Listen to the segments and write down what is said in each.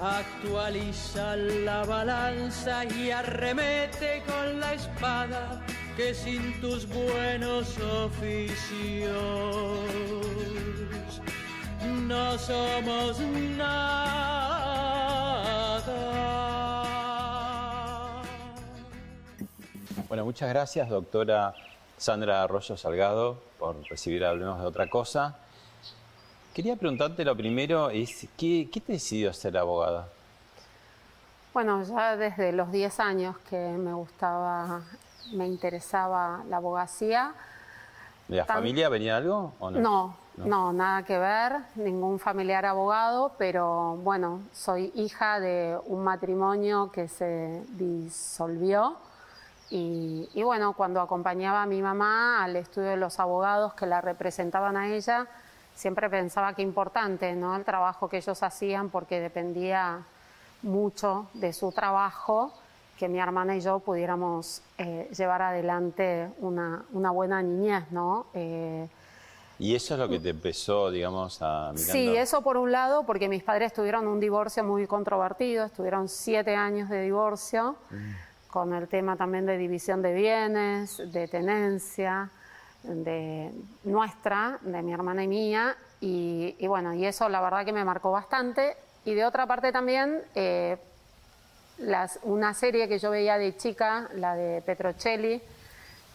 Actualiza la balanza y arremete con la espada que sin tus buenos oficios no somos nada. Bueno, muchas gracias, doctora Sandra Arroyo Salgado, por recibir Hablemos de otra cosa. Quería preguntarte lo primero, es, ¿qué, qué te decidió ser abogada? Bueno, ya desde los 10 años que me gustaba, me interesaba la abogacía. ¿De la familia venía algo o no? No, no, nada que ver, ningún familiar abogado, pero bueno, soy hija de un matrimonio que se disolvió y, y bueno, cuando acompañaba a mi mamá al estudio de los abogados que la representaban a ella, siempre pensaba que importante, ¿no? El trabajo que ellos hacían porque dependía mucho de su trabajo que mi hermana y yo pudiéramos eh, llevar adelante una, una buena niñez, ¿no? Eh, ¿Y eso es lo que te empezó, digamos, a mirando? Sí, eso por un lado, porque mis padres tuvieron un divorcio muy controvertido, estuvieron siete años de divorcio, con el tema también de división de bienes, de tenencia, de nuestra, de mi hermana y mía, y, bueno, y eso la verdad que me marcó bastante. Y de otra parte también, eh, una serie que yo veía de chica, la de Petrocelli,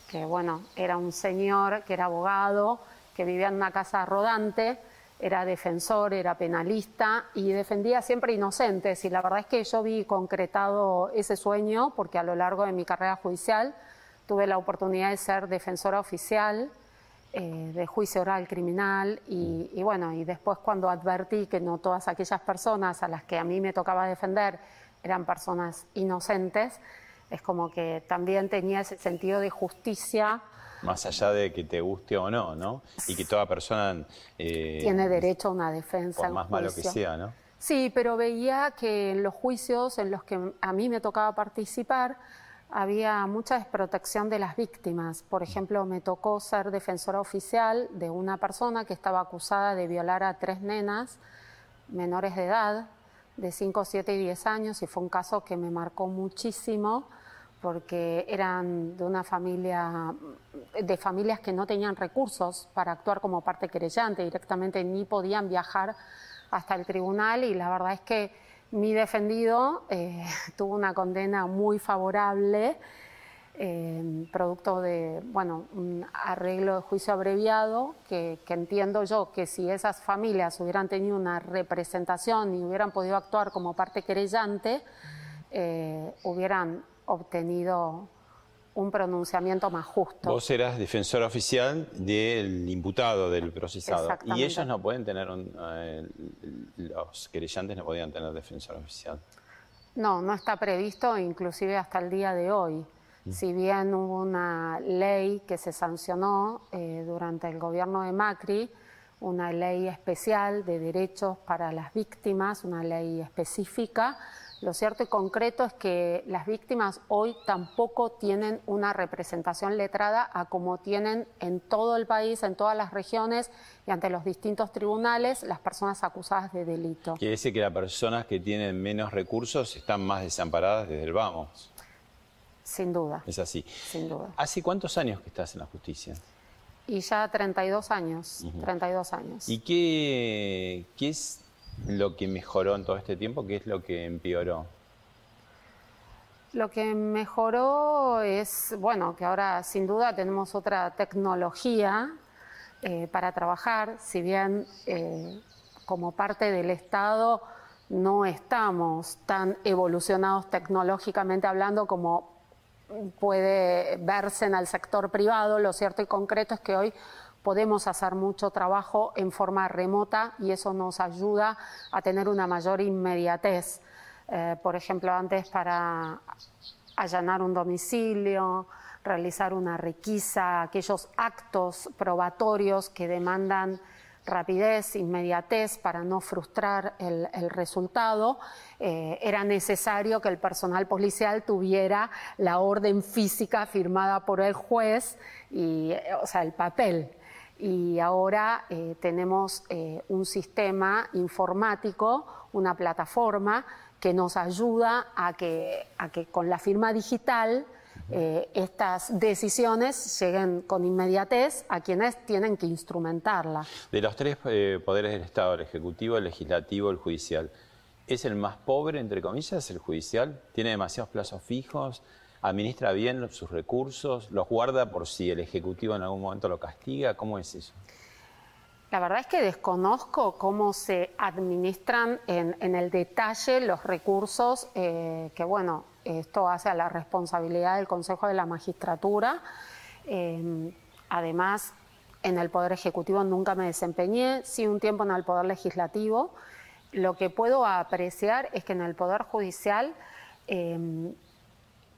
que bueno, era un señor que era abogado, que vivía en una casa rodante, era defensor, era penalista y defendía siempre inocentes. Y la verdad es que yo vi concretado ese sueño porque a lo largo de mi carrera judicial tuve la oportunidad de ser defensora oficial eh, de juicio oral criminal y, y bueno, y después cuando advertí que no todas aquellas personas a las que a mí me tocaba defender eran personas inocentes, es como que también tenía ese sentido de justicia, Más allá de que te guste o no, ¿no? Y que toda persona... eh, tiene derecho a una defensa. Por más malo que sea, ¿no? Sí, pero veía que en los juicios en los que a mí me tocaba participar había mucha desprotección de las víctimas. Por ejemplo, me tocó ser defensora oficial de una persona que estaba acusada de violar a tres nenas menores de edad, de 5, 7 y 10 años, y fue un caso que me marcó muchísimo porque eran de una familia, de familias que no tenían recursos para actuar como parte querellante, directamente ni podían viajar hasta el tribunal y la verdad es que mi defendido eh, tuvo una condena muy favorable, eh, producto de, bueno, un arreglo de juicio abreviado, que, entiendo yo que si esas familias hubieran tenido una representación y hubieran podido actuar como parte querellante, eh, hubieran obtenido un pronunciamiento más justo. Vos eras defensora oficial del imputado, del procesado. Y ellos no pueden tener, un, eh, los querellantes no podían tener defensor oficial. No, no está previsto, inclusive hasta el día de hoy. Si bien hubo una ley que se sancionó eh, durante el gobierno de Macri, una ley especial de derechos para las víctimas, una ley específica, lo cierto y concreto es que las víctimas hoy tampoco tienen una representación letrada a como tienen en todo el país, en todas las regiones y ante los distintos tribunales las personas acusadas de delito. Quiere decir que las personas que tienen menos recursos están más desamparadas desde el vamos. Sin duda, Es así. sin duda. ¿Hace cuántos años que estás en la justicia? Y ya 32 años, 32 años. ¿Y qué, qué es lo que mejoró en todo este tiempo? ¿Qué es lo que empeoró? Lo que mejoró es, bueno, que ahora sin duda tenemos otra tecnología eh, para trabajar, si bien eh, como parte del Estado no estamos tan evolucionados tecnológicamente hablando como puede verse en el sector privado, lo cierto y concreto es que hoy podemos hacer mucho trabajo en forma remota y eso nos ayuda a tener una mayor inmediatez. Eh, por ejemplo, antes para allanar un domicilio, realizar una requisa, aquellos actos probatorios que demandan rapidez, inmediatez para no frustrar el, resultado, eh, era necesario que el personal policial tuviera la orden física firmada por el juez, y, o sea, el papel. Y ahora eh, tenemos eh, un sistema informático, una plataforma que nos ayuda a que, a que con la firma digital eh, estas decisiones lleguen con inmediatez a quienes tienen que instrumentarla. De los tres poderes del Estado, el Ejecutivo, el Legislativo, el Judicial, ¿es el más pobre, entre comillas, el Judicial? ¿Tiene demasiados plazos fijos? ¿Administra bien sus recursos? ¿Los guarda por si el Ejecutivo en algún momento lo castiga? ¿Cómo es eso? La verdad es que desconozco cómo se administran en, el detalle los recursos eh, que, bueno, esto hace a la responsabilidad del Consejo de la Magistratura. Eh, además, en el Poder Ejecutivo nunca me desempeñé, sí un tiempo en el Poder Legislativo. Lo que puedo apreciar es que en el Poder Judicial, eh,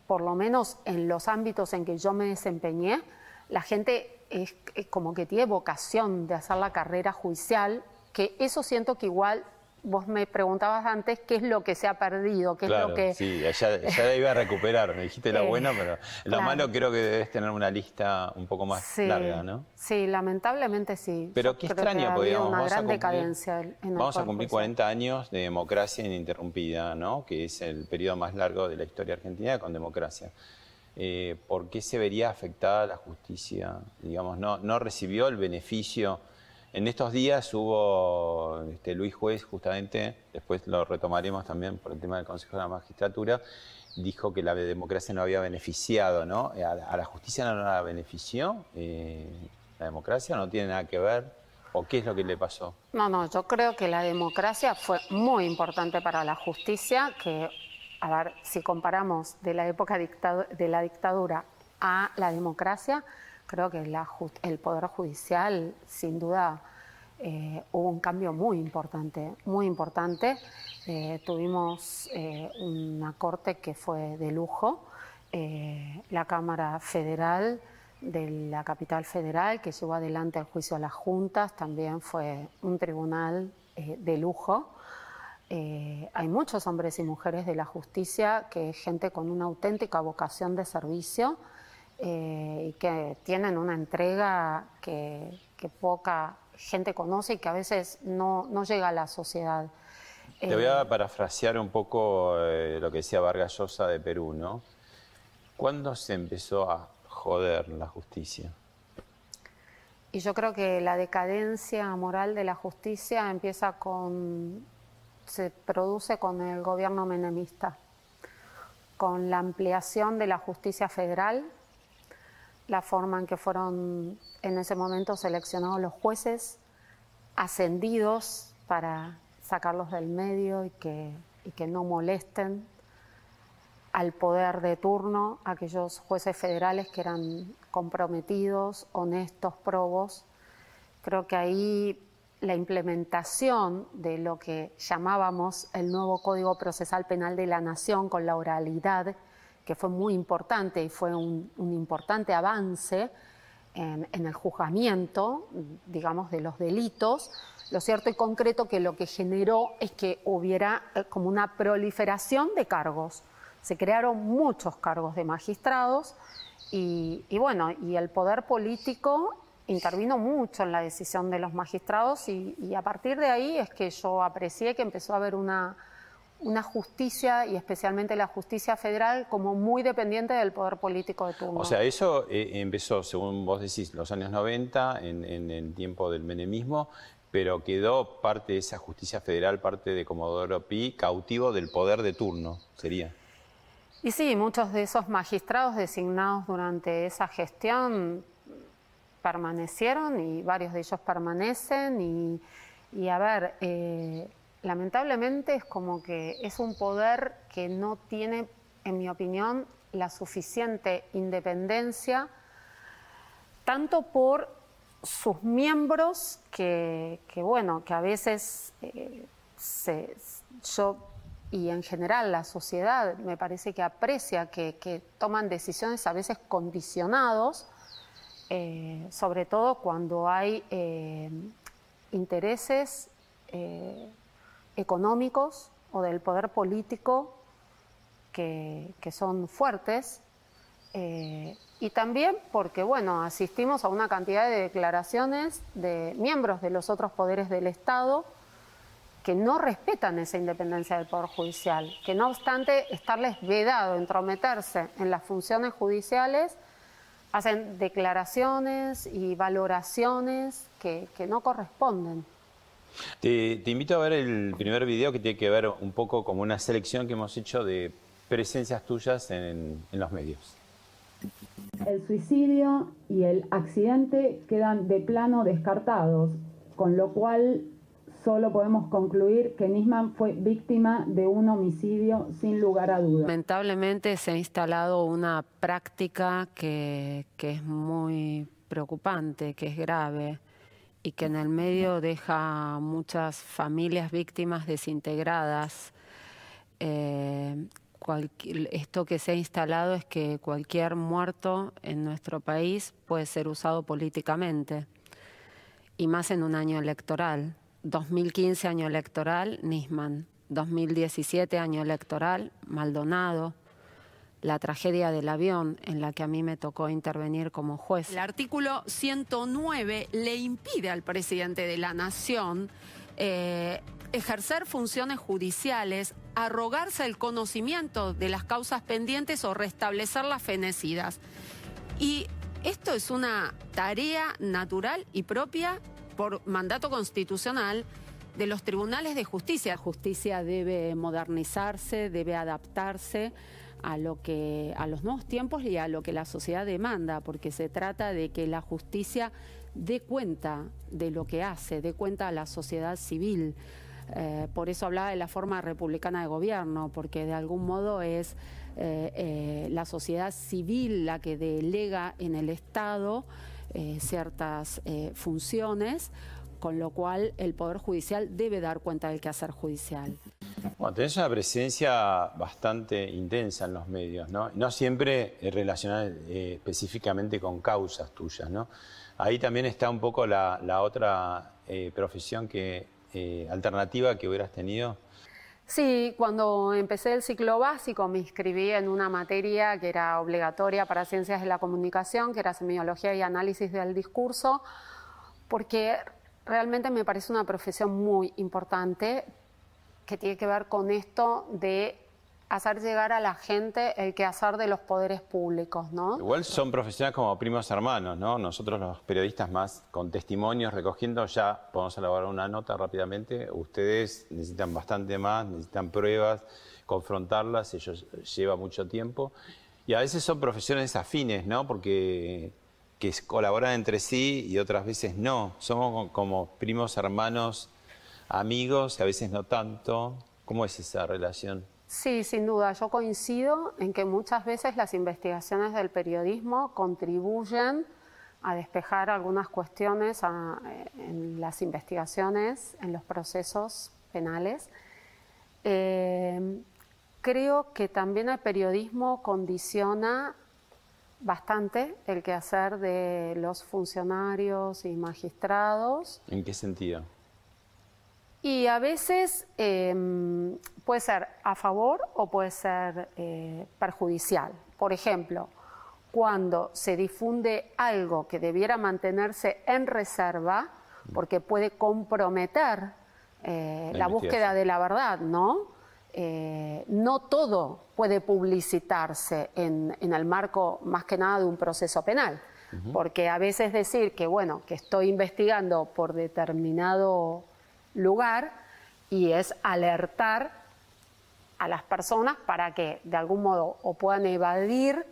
por lo menos en los ámbitos en que yo me desempeñé, la gente es, como que tiene vocación de hacer la carrera judicial, que eso siento que igual vos me preguntabas antes qué es lo que se ha perdido, qué es lo que... Sí, ya, ya iba a recuperar, me dijiste lo eh, bueno, pero lo malo creo que debes tener una lista un poco más larga, ¿no? Sí, lamentablemente sí. Pero qué extraño, porque una gran decadencia Vamos a cumplir 40 años de democracia ininterrumpida, ¿no? Que es el periodo más largo de la historia argentina con democracia. Eh, ¿Por qué se vería afectada la justicia? Digamos, no, no recibió el beneficio en estos días hubo este, Luis Juez, justamente, después lo retomaremos también por el tema del Consejo de la Magistratura, dijo que la democracia no había beneficiado, ¿no? ¿A, la justicia no la benefició eh, la democracia? ¿No tiene nada que ver? ¿O qué es lo que le pasó? No, no, yo creo que la democracia fue muy importante para la justicia, que, a ver, si comparamos de la época de la dictadura a la democracia, creo que el Poder Judicial, sin duda, eh, hubo un cambio muy importante, muy importante. Eh, tuvimos eh, una corte que fue de lujo, la Cámara Federal de la capital federal que llevó adelante el juicio a las juntas, también fue un tribunal de lujo. hay muchos hombres y mujeres de la justicia que gente con una auténtica vocación de servicio y que tienen una entrega que, que poca gente conoce y que a veces no, no llega a la sociedad. Te voy a eh, parafrasear un poco eh, lo que decía Vargas Llosa de Perú, ¿no? ¿Cuándo se empezó a joder la justicia? Y yo creo que la decadencia moral de la justicia empieza con, se produce con el gobierno menemista, con la ampliación de la justicia federal, la forma en que fueron en ese momento seleccionados los jueces ascendidos para sacarlos del medio y que, que no molesten al poder de turno, aquellos jueces federales que eran comprometidos, honestos, probos. Creo que ahí la implementación de lo que llamábamos el nuevo Código Procesal Penal de la Nación con la oralidad, que fue muy importante y fue un, importante avance en, el juzgamiento, digamos, de los delitos. Lo cierto y concreto que lo que generó es que hubiera eh, como una proliferación de cargos. Se crearon muchos cargos de magistrados y, bueno, y el poder político intervino mucho en la decisión de los magistrados y a partir de ahí es que yo aprecié que empezó a haber una una justicia y especialmente la justicia federal como muy dependiente del poder político de turno. O sea, eso eh, empezó, según vos decís, los años 90, en, el tiempo del menemismo, pero quedó parte de esa justicia federal, parte de Comodoro Pi, cautivo del poder de turno, sería. Y sí, muchos de esos magistrados designados durante esa gestión permanecieron y varios de ellos permanecen y, a ver... Eh, lamentablemente es como que es un poder que no tiene, en mi opinión, la suficiente independencia, tanto por sus miembros que, bueno, que a veces eh, se, yo y en general la sociedad me parece que aprecia que, toman decisiones a veces condicionados, eh, sobre todo cuando hay eh, intereses económicos o del poder político que, son fuertes. Y también porque, bueno, asistimos a una cantidad de declaraciones de miembros de los otros poderes del Estado que no respetan esa independencia del Poder Judicial, que no obstante estarles vedado entrometerse en las funciones judiciales, hacen declaraciones y valoraciones que, no corresponden. Te, invito a ver el primer video que tiene que ver un poco como una selección que hemos hecho de presencias tuyas en los medios. El suicidio y el accidente quedan de plano descartados, con lo cual solo podemos concluir que Nisman fue víctima de un homicidio sin lugar a dudas. Lamentablemente se ha instalado una práctica que, es muy preocupante, que es grave y que en el medio deja muchas familias víctimas desintegradas. Eh, esto que se ha instalado es que cualquier muerto en nuestro país puede ser usado políticamente, y más en un año electoral. 2015 año electoral, Nisman. 2017 año electoral, Maldonado. La tragedia del avión en la que a mí me tocó intervenir como juez. El artículo 109 le impide al presidente de la Nación eh, ejercer funciones judiciales, arrogarse el conocimiento de las causas pendientes o restablecer las fenecidas. Y esto es una tarea natural y propia por mandato constitucional de los tribunales de justicia. La justicia debe modernizarse, debe adaptarse a lo que a los nuevos tiempos y a lo que la sociedad demanda, porque se trata de que la justicia dé cuenta de lo que hace, dé cuenta a la sociedad civil. Eh, por eso hablaba de la forma republicana de gobierno, porque de algún modo es eh, eh, la sociedad civil la que delega en el Estado ciertas funciones, con lo cual el Poder Judicial debe dar cuenta del quehacer judicial. Bueno, tenés una presencia bastante intensa en los medios, ¿no? No siempre relacionada específicamente con causas tuyas, ¿no? Ahí también está un poco la, otra profesión que eh, alternativa que hubieras tenido? Sí, cuando empecé el ciclo básico me inscribí en una materia que era obligatoria para ciencias de la comunicación, que era semiología y análisis del discurso, porque realmente me parece una profesión muy importante que tiene que ver con esto de hacer llegar a la gente el quehacer de los poderes públicos, ¿no? Igual son profesionales como primos hermanos, ¿no? Nosotros los periodistas más con testimonios recogiendo ya podemos elaborar una nota rápidamente. Ustedes necesitan bastante más, necesitan pruebas, confrontarlas, ellos lleva mucho tiempo. Y a veces son profesiones afines, ¿no? Porque que colaboran entre sí y otras veces no. Somos como primos hermanos, amigos, y a veces no tanto. ¿Cómo es esa relación? Sí, sin duda. Yo coincido en que muchas veces las investigaciones del periodismo contribuyen a despejar algunas cuestiones en las investigaciones, en los procesos penales. Eh, creo que también el periodismo condiciona bastante el quehacer de los funcionarios y magistrados. ¿En qué sentido? Y a veces em, puede ser a favor o puede ser eh, perjudicial. Por ejemplo, cuando se difunde algo que debiera mantenerse en reserva, porque puede comprometer eh, la, búsqueda de la verdad, ¿no? Eh, no todo puede publicitarse en, en, el marco más que nada de un proceso penal, porque a veces decir que, bueno, que estoy investigando por determinado lugar y es alertar a las personas para que de algún modo o puedan evadir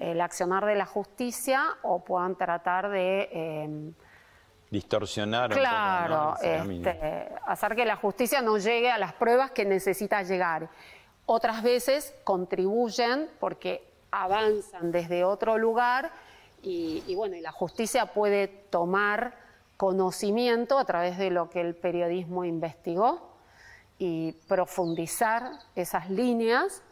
el accionar de la justicia o puedan tratar de... Em, Distorsionar. Claro, este, hacer que la justicia no llegue a las pruebas que necesita llegar. Otras veces contribuyen porque avanzan desde otro lugar y, bueno, y la justicia puede tomar conocimiento a través de lo que el periodismo investigó y profundizar esas líneas.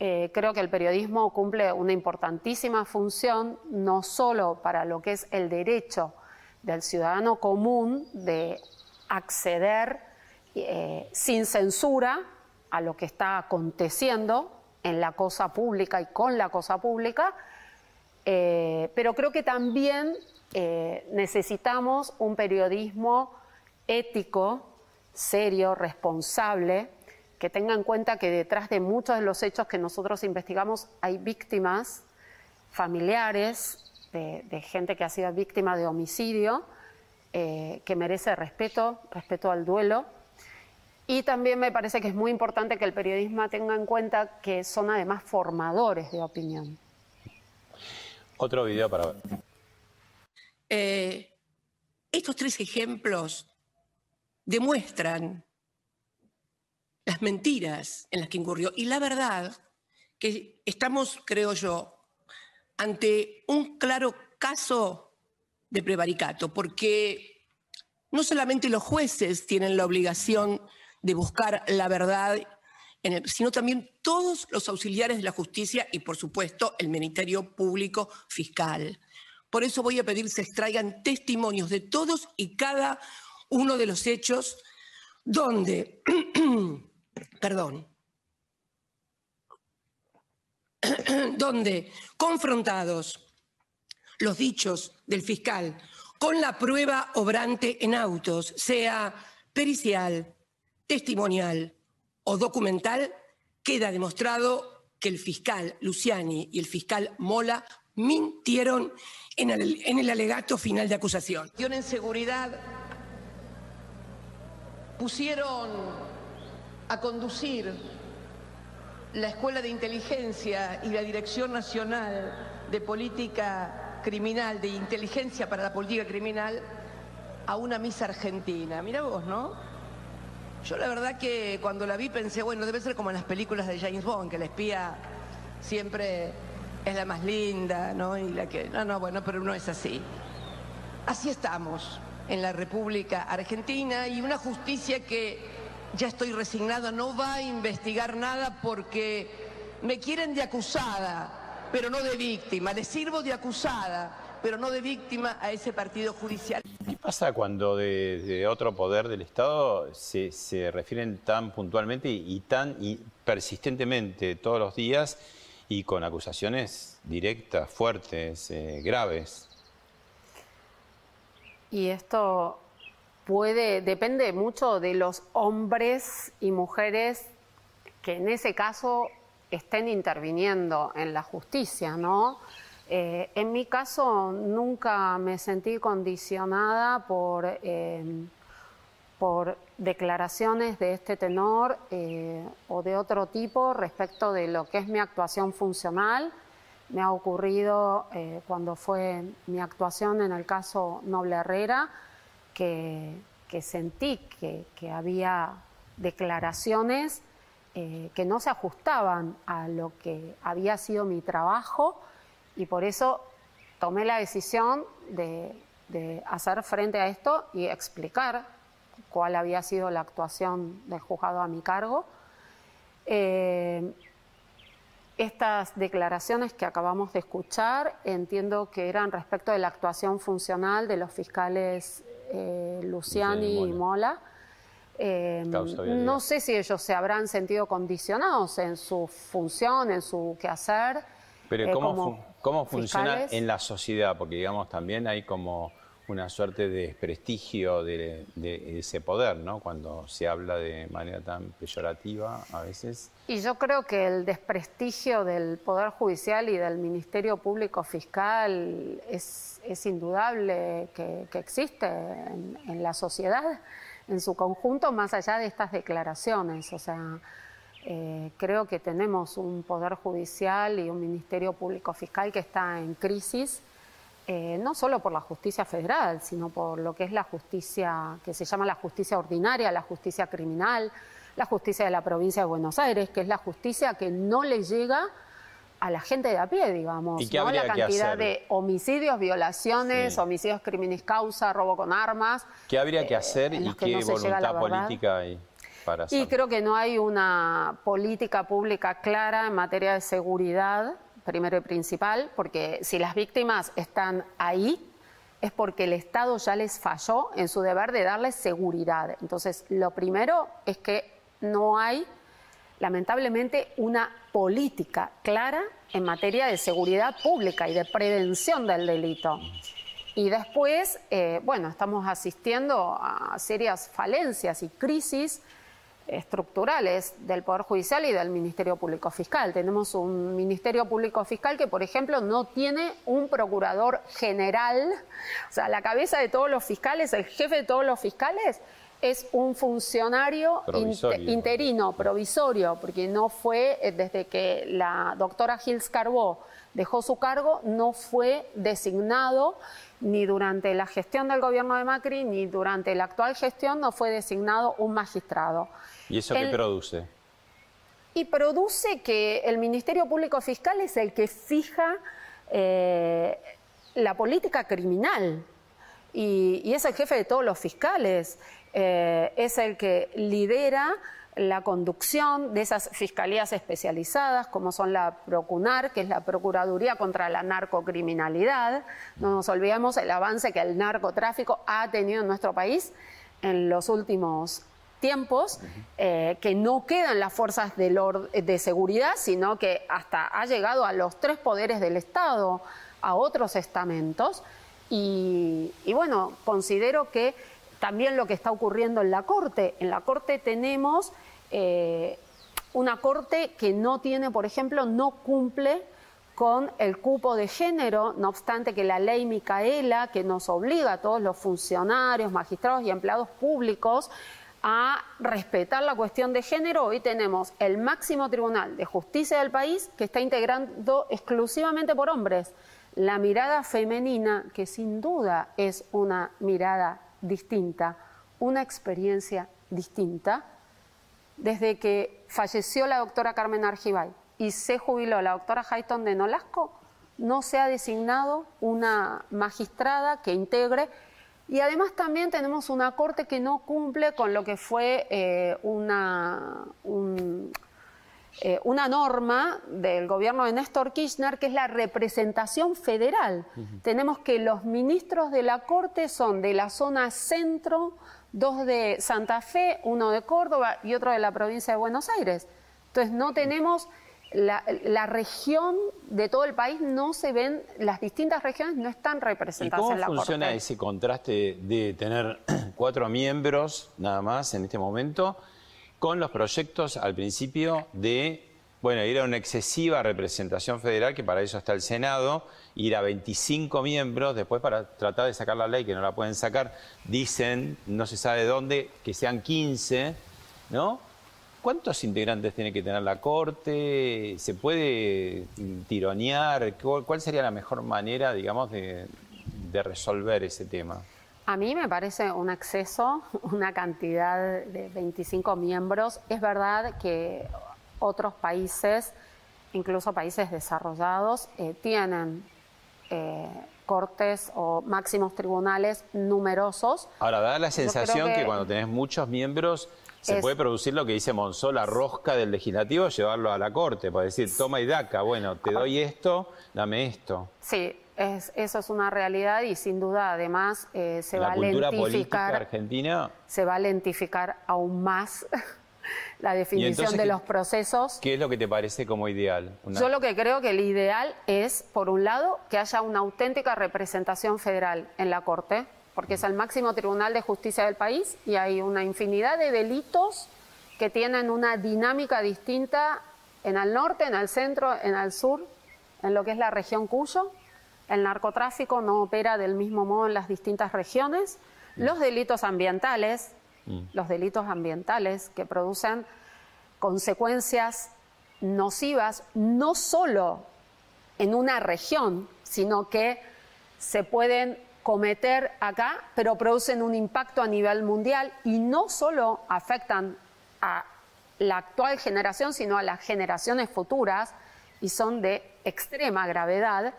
Eh, creo que el periodismo cumple una importantísima función, no solo para lo que es el derecho del ciudadano común de acceder eh, sin censura a lo que está aconteciendo en la cosa pública y con la cosa pública, eh, pero creo que también eh, necesitamos un periodismo ético, serio, responsable, que tenga en cuenta que detrás de muchos de los hechos que nosotros investigamos hay víctimas, familiares, de, gente que ha sido víctima de homicidio, eh, que merece respeto, respeto al duelo. Y también me parece que es muy importante que el periodismo tenga en cuenta que son además formadores de opinión. Otro video para ver. Eh, estos tres ejemplos demuestran las mentiras en las que incurrió y la verdad que estamos, creo yo, ante un claro caso de prevaricato, porque no solamente los jueces tienen la obligación de buscar la verdad, sino también todos los auxiliares de la justicia y, por supuesto, el Ministerio Público Fiscal. Por eso voy a pedir se extraigan testimonios de todos y cada uno de los hechos donde, perdón, donde confrontados los dichos del fiscal con la prueba obrante en autos, sea pericial, testimonial o documental, queda demostrado que el fiscal Luciani y el fiscal Mola mintieron en el, alegato final de acusación. En seguridad pusieron a conducir la Escuela de Inteligencia y la Dirección Nacional de Política Criminal, de Inteligencia para la Política Criminal, a una misa argentina. Mira vos, ¿no? Yo la verdad que cuando la vi pensé, bueno, debe ser como en las películas de James Bond, que la espía siempre es la más linda, ¿no? Y la que. No, no, bueno, pero no es así. Así estamos en la República Argentina y una justicia que ya estoy resignada, no va a investigar nada porque me quieren de acusada, pero no de víctima. Le sirvo de acusada, pero no de víctima a ese partido judicial. ¿Qué pasa cuando de, otro poder del Estado se, refieren tan puntualmente y, tan persistentemente todos los días y con acusaciones directas, fuertes, eh, graves? Y esto depende mucho de los hombres y mujeres que en ese caso estén interviniendo en la justicia. Eh, en mi caso nunca me sentí condicionada por, eh, declaraciones de este tenor eh, o de otro tipo respecto de lo que es mi actuación funcional. Me ha ocurrido cuando fue mi actuación en el caso Noble Herrera, que, sentí que, había declaraciones eh, que no se ajustaban a lo que había sido mi trabajo y por eso tomé la decisión de, hacer frente a esto y explicar cuál había sido la actuación del juzgado a mi cargo. Eh, estas declaraciones que acabamos de escuchar entiendo que eran respecto de la actuación funcional de los fiscales eh, Luciani y Mola. Eh, no sé si ellos se habrán sentido condicionados en su función, en su quehacer. Pero eh, ¿cómo, ¿cómo funciona en la sociedad? Porque digamos también hay como una suerte de desprestigio de, ese poder, ¿no? Cuando se habla de manera tan peyorativa a veces. Y yo creo que el desprestigio del Poder Judicial y del Ministerio Público Fiscal es, indudable que, existe en, la sociedad en su conjunto, más allá de estas declaraciones. O sea, eh, creo que tenemos un Poder Judicial y un Ministerio Público Fiscal que está en crisis eh, no solo por la justicia federal, sino por lo que es la justicia que se llama la justicia ordinaria, la justicia criminal, la justicia de la provincia de Buenos Aires, que es la justicia que no le llega a la gente de a pie, digamos. ¿Y ¿no? La que cantidad hacer? de homicidios, violaciones, Sí. homicidios criminis causa, robo con armas. ¿Qué habría que eh, hacer y que qué no voluntad política hay para? Y creo que no hay una política pública clara en materia de seguridad, primero y principal, porque si las víctimas están ahí, es porque el Estado ya les falló en su deber de darles seguridad. Entonces, lo primero es que no hay, lamentablemente, una política clara en materia de seguridad pública y de prevención del delito. Y después, eh, bueno, estamos asistiendo a serias falencias y crisis estructurales del Poder Judicial y del Ministerio Público Fiscal. Tenemos un Ministerio Público Fiscal que, por ejemplo, no tiene un procurador general, o sea, la cabeza de todos los fiscales, el jefe de todos los fiscales, es un funcionario Provisorio. interino, provisorio, porque no fue, eh, desde que la doctora Gils Carbó dejó su cargo, no fue designado ni durante la gestión del gobierno de Macri, ni durante la actual gestión, no fue designado un magistrado. ¿Y eso qué produce? Y produce que el Ministerio Público Fiscal es el que fija eh, la política criminal y, y es el jefe de todos los fiscales, eh, es el que lidera la conducción de esas fiscalías especializadas, como son la Procunar, que es la Procuraduría contra la Narcocriminalidad. No nos olvidemos el avance que el narcotráfico ha tenido en nuestro país en los últimos tiempos, eh, que no quedan las fuerzas de seguridad, sino que hasta ha llegado a los tres poderes del Estado, a otros estamentos. Y, y bueno, considero que también lo que está ocurriendo en la Corte, en la Corte tenemos eh, una Corte que no tiene, por ejemplo, no cumple con el cupo de género, no obstante que la ley Micaela, que nos obliga a todos los funcionarios, magistrados y empleados públicos a respetar la cuestión de género, hoy tenemos el máximo tribunal de justicia del país que está integrando exclusivamente por hombres. La mirada femenina, que sin duda es una mirada distinta, una experiencia distinta, desde que falleció la doctora Carmen Argibay y se jubiló la doctora Hayton de Nolasco, no se ha designado una magistrada que integre y además también tenemos una corte que no cumple con lo que fue eh, una, un- eh, una norma del gobierno de Néstor Kirchner, que es la representación federal. Tenemos que los ministros de la Corte son de la zona centro, dos de Santa Fe, uno de Córdoba y otro de la provincia de Buenos Aires. Entonces no tenemos la, la región de todo el país, no se ven, las distintas regiones no están ¿Y representadas cómo en la funciona Corte. ese contraste de tener cuatro miembros nada más en este momento con los proyectos al principio de, bueno, ir a una excesiva representación federal, que para eso está el Senado, ir a 25 miembros, después para tratar de sacar la ley, que no la pueden sacar, dicen, no se sabe dónde, que sean 15, ¿no? ¿Cuántos integrantes tiene que tener la Corte? ¿Se puede tironear? ¿Cuál sería la mejor manera, digamos, de, de resolver ese tema? A mí me parece un exceso, una cantidad de 25 miembros. Es verdad que otros países, incluso países desarrollados, eh, tienen eh, cortes o máximos tribunales numerosos. Ahora, da la sensación que... que cuando tenés muchos miembros se es- puede producir lo que dice Monzó, la rosca del legislativo, llevarlo a la Corte, para decir, toma y daca, bueno, te doy esto, dame esto. Sí, es- eso es una realidad y sin duda además eh, se la va a lentificar, argentina, se va a lentificar aún más la definición entonces de los procesos. ¿qué es lo que te parece como ideal? Una- Yo lo que creo que el ideal es, por un lado, que haya una auténtica representación federal en la Corte, porque es el máximo tribunal de justicia del país y hay una infinidad de delitos que tienen una dinámica distinta en el norte, en el centro, en el sur, en lo que es la región Cuyo. El narcotráfico no opera del mismo modo en las distintas regiones. Los delitos ambientales, los delitos ambientales que producen consecuencias nocivas no solo en una región, sino que se pueden cometer acá, pero producen un impacto a nivel mundial y no solo afectan a la actual generación, sino a las generaciones futuras y son de extrema gravedad,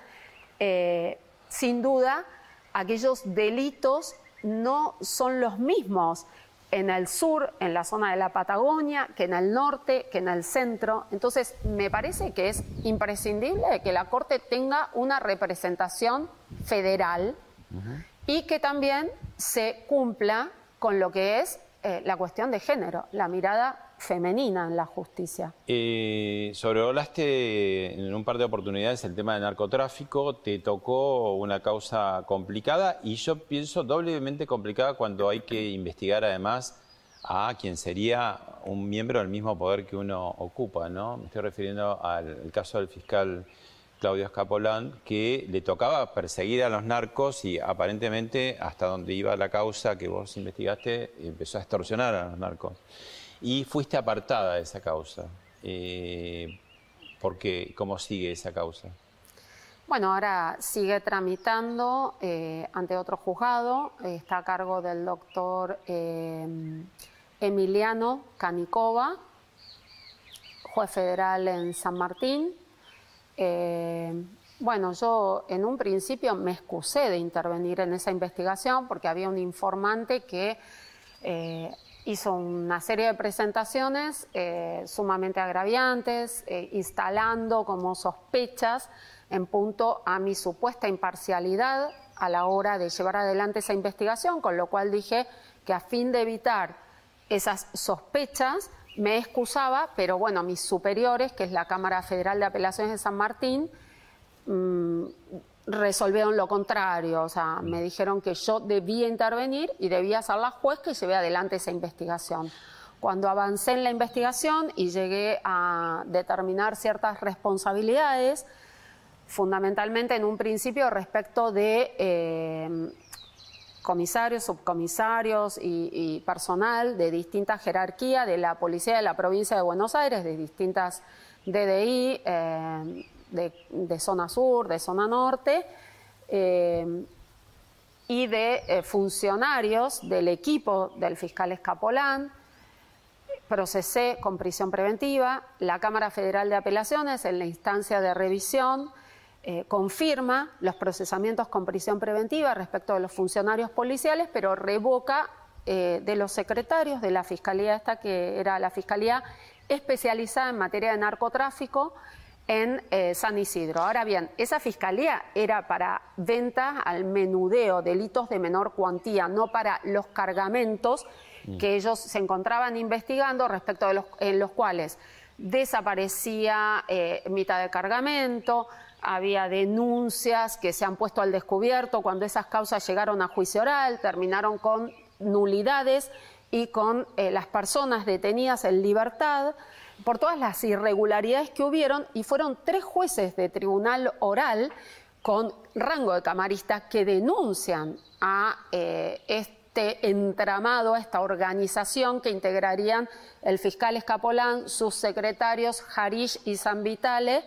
eh, sin duda aquellos delitos no son los mismos en el sur, en la zona de la Patagonia, que en el norte, que en el centro. Entonces, me parece que es imprescindible que la Corte tenga una representación federal y que también se cumpla con lo que es eh, la cuestión de género, la mirada femenina en la justicia. Eh, sobrevolaste en un par de oportunidades el tema del narcotráfico, te tocó una causa complicada y yo pienso doblemente complicada cuando hay que investigar además a quien sería un miembro del mismo poder que uno ocupa, ¿no? Me estoy refiriendo al caso del fiscal Claudio Escapolán, que le tocaba perseguir a los narcos y aparentemente hasta donde iba la causa que vos investigaste, empezó a extorsionar a los narcos y fuiste apartada de esa causa. Eh, ¿Por qué? ¿Cómo sigue esa causa? Bueno, ahora sigue tramitando eh, ante otro juzgado, está a cargo del doctor eh, Emiliano Canicova, juez federal en San Martín. Bueno, yo en un principio me excusé de intervenir en esa investigación porque había un informante que hizo una serie de presentaciones eh, sumamente agraviantes, eh, instalando como sospechas en punto a mi supuesta imparcialidad a la hora de llevar adelante esa investigación, con lo cual dije que a fin de evitar esas sospechas me excusaba, pero bueno, mis superiores, que es la Cámara Federal de Apelaciones de San Martín, mm, resolvieron lo contrario, o sea, me dijeron que yo debía intervenir y debía ser la juez que lleve adelante esa investigación. Cuando avancé en la investigación y llegué a determinar ciertas responsabilidades, fundamentalmente en un principio respecto de eh, comisarios, subcomisarios y, personal de distinta jerarquía de la Policía de la Provincia de Buenos Aires, de distintas DDI, eh, de, zona sur, de zona norte, eh, y de eh, funcionarios del equipo del fiscal Escapolán. Procesé con prisión preventiva. La Cámara Federal de Apelaciones, en la instancia de revisión, eh, confirma los procesamientos con prisión preventiva respecto de los funcionarios policiales, pero revoca de los secretarios de la Fiscalía esta, que era la Fiscalía especializada en materia de narcotráfico, en eh, San Isidro. Ahora bien, esa fiscalía era para venta al menudeo, delitos de menor cuantía, no para los cargamentos mm. que ellos se encontraban investigando respecto de los, en los cuales desaparecía eh, mitad de cargamento, había denuncias que se han puesto al descubierto cuando esas causas llegaron a juicio oral, terminaron con nulidades y con eh, las personas detenidas en libertad por todas las irregularidades que hubieron y fueron tres jueces de tribunal oral con rango de camarista que denuncian a eh, este entramado, a esta organización que integrarían el fiscal Escapolán, sus secretarios Jarish y San Vitale,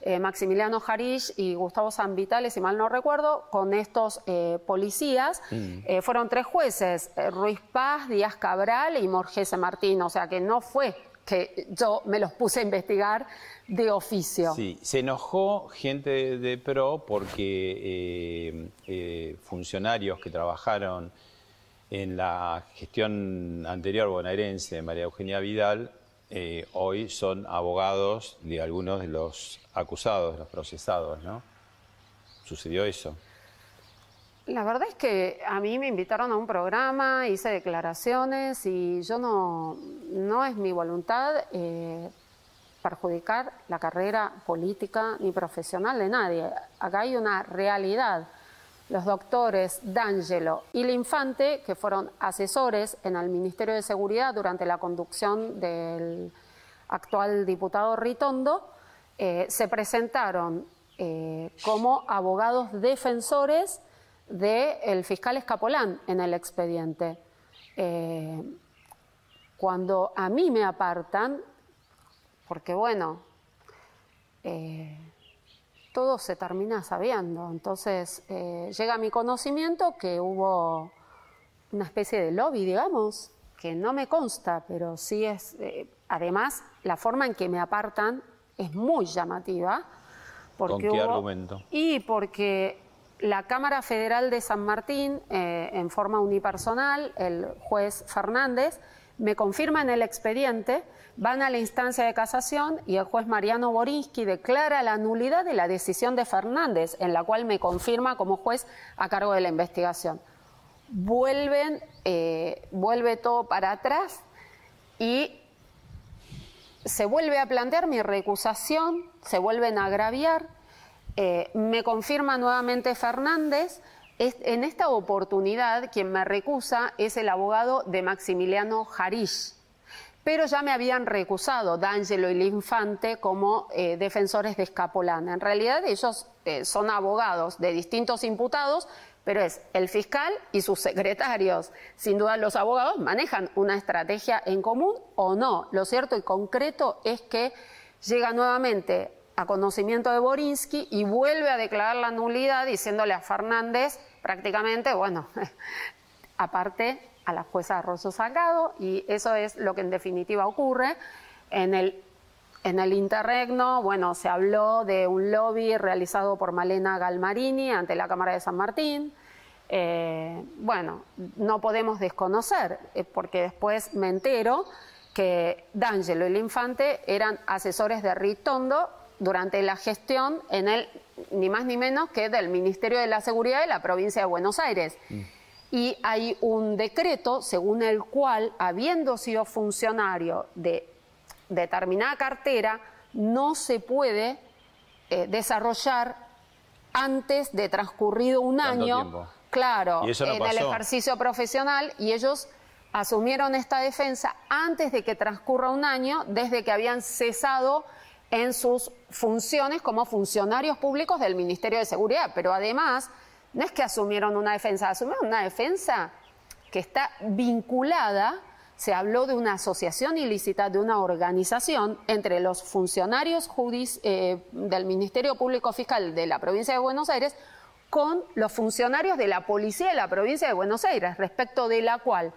eh, Maximiliano Jarish y Gustavo San Vitale, si mal no recuerdo, con estos eh, policías. Mm. fueron tres jueces, Ruiz Paz, Díaz Cabral y Morgese Martín, o sea que no fue que yo me los puse a investigar de oficio. Sí, se enojó gente de, PRO porque eh, eh, funcionarios que trabajaron en la gestión anterior bonaerense de María Eugenia Vidal eh, hoy son abogados de algunos de los acusados, los procesados, ¿no? ¿Sucedió eso? La verdad es que a mí me invitaron a un programa, hice declaraciones y yo no, no es mi voluntad eh, perjudicar la carrera política ni profesional de nadie. Acá hay una realidad. Los doctores D'Angelo y Linfante, que fueron asesores en el Ministerio de Seguridad durante la conducción del actual diputado Ritondo, eh, se presentaron eh, como abogados defensores del fiscal Escapolán en el expediente. Eh, cuando a mí me apartan, porque bueno, todo se termina sabiendo, entonces eh, llega a mi conocimiento que hubo una especie de lobby, digamos, que no me consta, pero sí es, además, la forma en que me apartan es muy llamativa ¿Con qué argumento? Y porque la Cámara Federal de San Martín, eh, en forma unipersonal, el juez Fernández, me confirma en el expediente, van a la instancia de casación y el juez Mariano Borinsky declara la nulidad de la decisión de Fernández, en la cual me confirma como juez a cargo de la investigación. Vuelven, eh, vuelve todo para atrás y se vuelve a plantear mi recusación, se vuelven a agraviar, eh, me confirma nuevamente Fernández, en esta oportunidad quien me recusa es el abogado de Maximiliano Jarish, pero ya me habían recusado D'Angelo y Linfante como eh, defensores de Escapolán. En realidad ellos eh, son abogados de distintos imputados, pero es el fiscal y sus secretarios. Sin duda los abogados manejan una estrategia en común o no. Lo cierto y concreto es que llega nuevamente a conocimiento de Borinsky y vuelve a declarar la nulidad diciéndole a Fernández prácticamente, bueno, aparte a la jueza Rosso Salgado y eso es lo que en definitiva ocurre. En el, en el interregno, bueno, se habló de un lobby realizado por Malena Galmarini ante la Cámara de San Martín. Eh, bueno, no podemos desconocer, eh, porque después me entero que D'Angelo y el Infante eran asesores de Ritondo durante la gestión en el, ni más ni menos que del Ministerio de la Seguridad de la provincia de Buenos Aires. Mm. Y hay un decreto según el cual, habiendo sido funcionario de determinada cartera, no se puede eh, desarrollar antes de transcurrido un año, claro, en el ejercicio profesional, y ellos asumieron esta defensa antes de que transcurra un año desde que habían cesado en sus funciones como funcionarios públicos del Ministerio de Seguridad, pero además no es que asumieron una defensa, asumieron una defensa que está vinculada, se habló de una asociación ilícita, de una organización entre los funcionarios eh, del Ministerio Público Fiscal de la provincia de Buenos Aires con los funcionarios de la policía de la provincia de Buenos Aires, respecto de la cual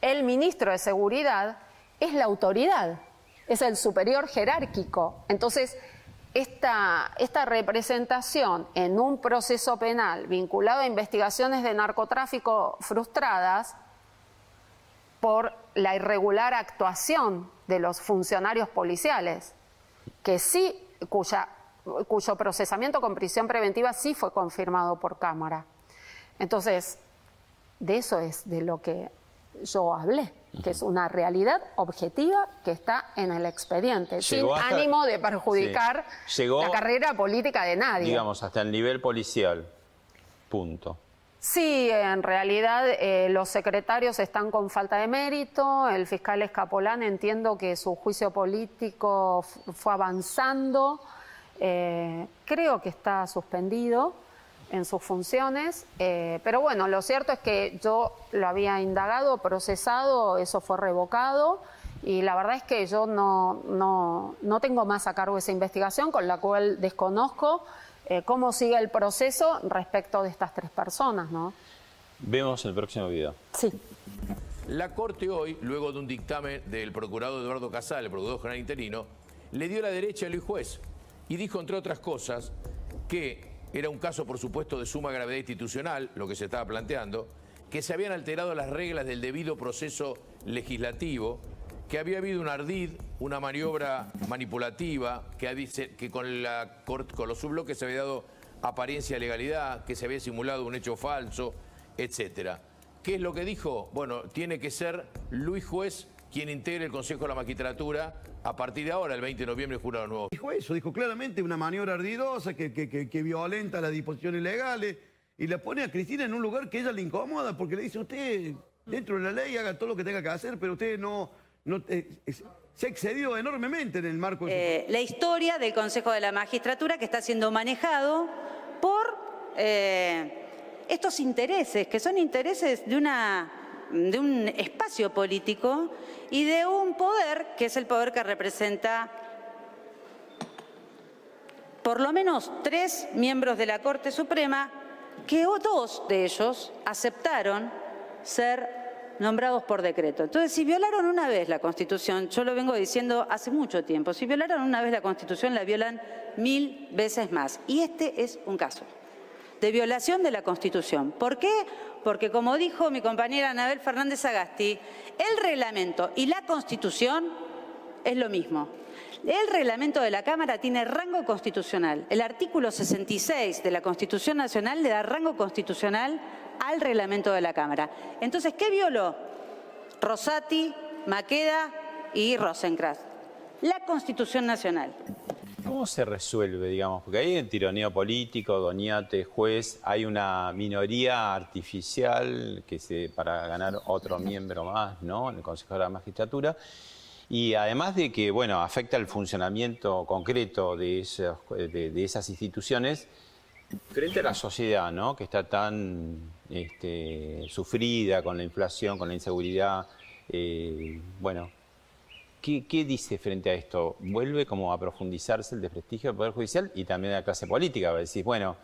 el ministro de Seguridad es la autoridad es el superior jerárquico. Entonces, esta, representación en un proceso penal vinculado a investigaciones de narcotráfico frustradas por la irregular actuación de los funcionarios policiales, que sí, cuyo procesamiento con prisión preventiva sí fue confirmado por Cámara. Entonces, de eso es de lo que yo hablé que es una realidad objetiva que está en el expediente, sin ánimo de perjudicar la carrera política de nadie. Digamos, hasta el nivel policial. Punto. Sí, en realidad eh, los secretarios están con falta de mérito, el fiscal Escapolán entiendo que su juicio político fue avanzando, eh, creo que está suspendido en sus funciones, eh, pero bueno, lo cierto es que yo lo había indagado, procesado, eso fue revocado y la verdad es que yo no, no, no tengo más a cargo esa investigación, con la cual desconozco eh, cómo sigue el proceso respecto de estas tres personas, ¿no? Vemos el próximo video. Sí. La Corte hoy, luego de un dictamen del procurador Eduardo Casal, el procurador general interino, le dio la derecha al juez y dijo, entre otras cosas, que era un caso, por supuesto, de suma gravedad institucional, lo que se estaba planteando, que se habían alterado las reglas del debido proceso legislativo, que había habido un ardid, una maniobra manipulativa, que, que con, la, con los subbloques se había dado apariencia de legalidad, que se había simulado un hecho falso, etcétera. ¿Qué es lo que dijo? Bueno, tiene que ser Luis Juez quien integre el Consejo de la Magistratura a partir de ahora, el 20 de noviembre, jurado nuevo. Dijo eso, dijo claramente una maniobra ardidosa que, que, violenta las disposiciones legales y le pone a Cristina en un lugar que ella le incomoda porque le dice, usted dentro de la ley haga todo lo que tenga que hacer, pero usted no... no eh, se ha excedido enormemente en el marco de... Eh, la historia del Consejo de la Magistratura que está siendo manejado por eh, estos intereses, que son intereses de una de un espacio político y de un poder que es el poder que representa por lo menos tres miembros de la Corte Suprema, que dos de ellos aceptaron ser nombrados por decreto. Entonces, si violaron una vez la Constitución, yo lo vengo diciendo hace mucho tiempo, si violaron una vez la Constitución, la violan mil veces más. Y este es un caso de violación de la Constitución. ¿Por qué? Porque, como dijo mi compañera Anabel Fernández Agasti, el reglamento y la Constitución es lo mismo. El reglamento de la Cámara tiene rango constitucional. El artículo 66 de la Constitución Nacional le da rango constitucional al reglamento de la Cámara. Entonces, ¿qué violó? Rosati, Maqueda y Rosenkrantz. La Constitución Nacional. ¿Cómo se resuelve, digamos? Porque hay un tironeo político, Doñate, juez, hay una minoría artificial que se, para ganar otro miembro más, ¿no? En el Consejo de la Magistratura. Y además de que, bueno, afecta el funcionamiento concreto de, de, esas instituciones, frente a la sociedad, ¿no? Que está tan este, sufrida con la inflación, con la inseguridad, eh, bueno, ¿qué, dice frente a esto? ¿Vuelve como a profundizarse el desprestigio del Poder Judicial y también de la clase política? A decir, bueno,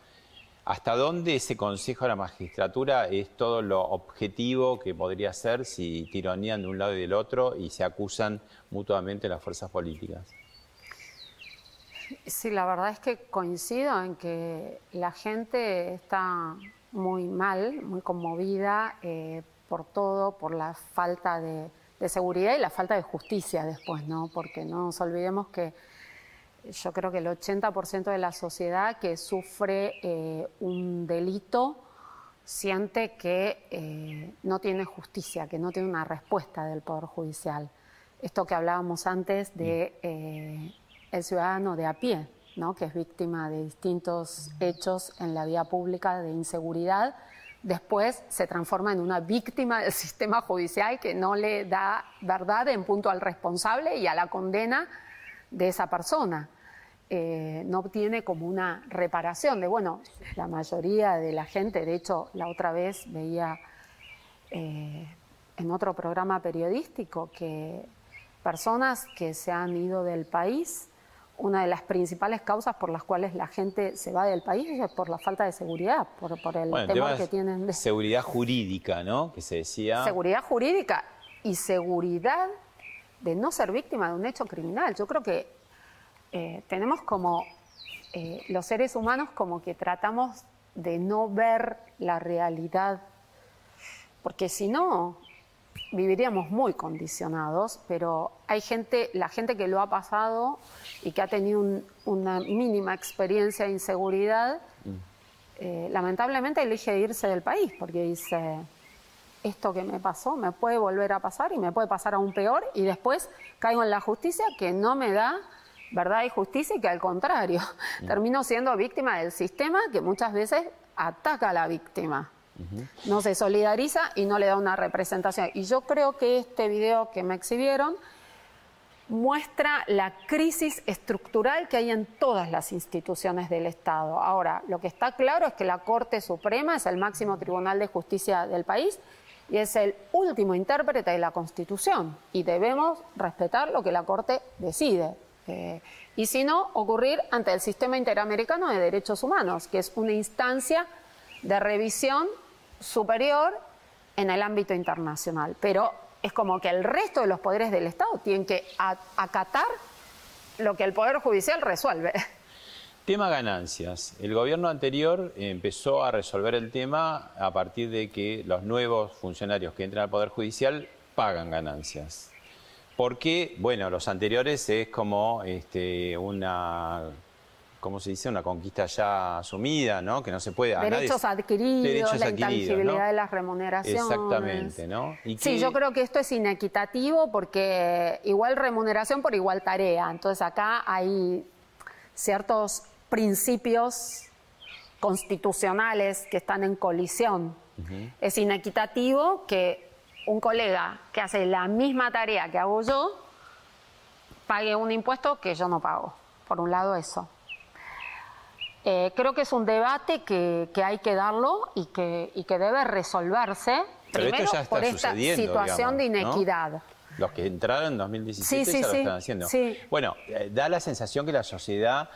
¿Hasta dónde ese Consejo de la Magistratura es todo lo objetivo que podría ser si tironean de un lado y del otro y se acusan mutuamente las fuerzas políticas? Sí, la verdad es que coincido en que la gente está muy mal, muy conmovida eh, por todo, por la falta de, de seguridad y la falta de justicia después, ¿no? Porque no nos olvidemos que yo creo que el 80% de la sociedad que sufre eh, un delito siente que eh, no tiene justicia, que no tiene una respuesta del Poder Judicial. Esto que hablábamos antes de eh, el ciudadano de a pie, ¿no? que es víctima de distintos hechos en la vía pública de inseguridad, después se transforma en una víctima del sistema judicial que no le da verdad en punto al responsable y a la condena de esa persona. Eh, no obtiene como una reparación de, bueno, la mayoría de la gente, de hecho, la otra vez veía eh, en otro programa periodístico que personas que se han ido del país, una de las principales causas por las cuales la gente se va del país es por la falta de seguridad, por, el temor que tienen de... Seguridad jurídica, ¿no? Que se decía... Seguridad jurídica y seguridad de no ser víctima de un hecho criminal. Yo creo que eh, tenemos como eh, los seres humanos como que tratamos de no ver la realidad, porque si no, viviríamos muy condicionados, pero hay gente, la gente que lo ha pasado y que ha tenido una mínima experiencia de inseguridad, mm. eh, lamentablemente elige irse del país, porque dice, esto que me pasó me puede volver a pasar y me puede pasar aún peor, y después caigo en la justicia que no me da verdad y justicia y que al contrario, mm. termino siendo víctima del sistema que muchas veces ataca a la víctima. No se solidariza y no le da una representación. Y yo creo que este video que me exhibieron muestra la crisis estructural que hay en todas las instituciones del Estado. Ahora, lo que está claro es que la Corte Suprema es el máximo tribunal de justicia del país y es el último intérprete de la Constitución y debemos respetar lo que la Corte decide. Eh, y si no, ocurrir ante el Sistema Interamericano de Derechos Humanos, que es una instancia de revisión superior en el ámbito internacional. Pero es como que el resto de los poderes del Estado tienen que acatar lo que el Poder Judicial resuelve. Tema ganancias. El gobierno anterior empezó a resolver el tema a partir de que los nuevos funcionarios que entran al Poder Judicial pagan ganancias. Porque, bueno, los anteriores es como este, una ¿cómo se dice? Una conquista ya asumida, ¿no? Que no se puede... Derechos adquiridos, la intangibilidad de las remuneraciones. Exactamente, ¿no? sí, yo creo que esto es inequitativo porque igual remuneración por igual tarea. Entonces acá hay ciertos principios constitucionales que están en colisión. Es inequitativo que un colega que hace la misma tarea que hago yo pague un impuesto que yo no pago. Por un lado eso. Eh, creo que es un debate que, hay que darlo y que, que debe resolverse primero por esta situación de inequidad. Los que entraron en 2017 ya lo están haciendo. Bueno, eh, da la sensación que la sociedad,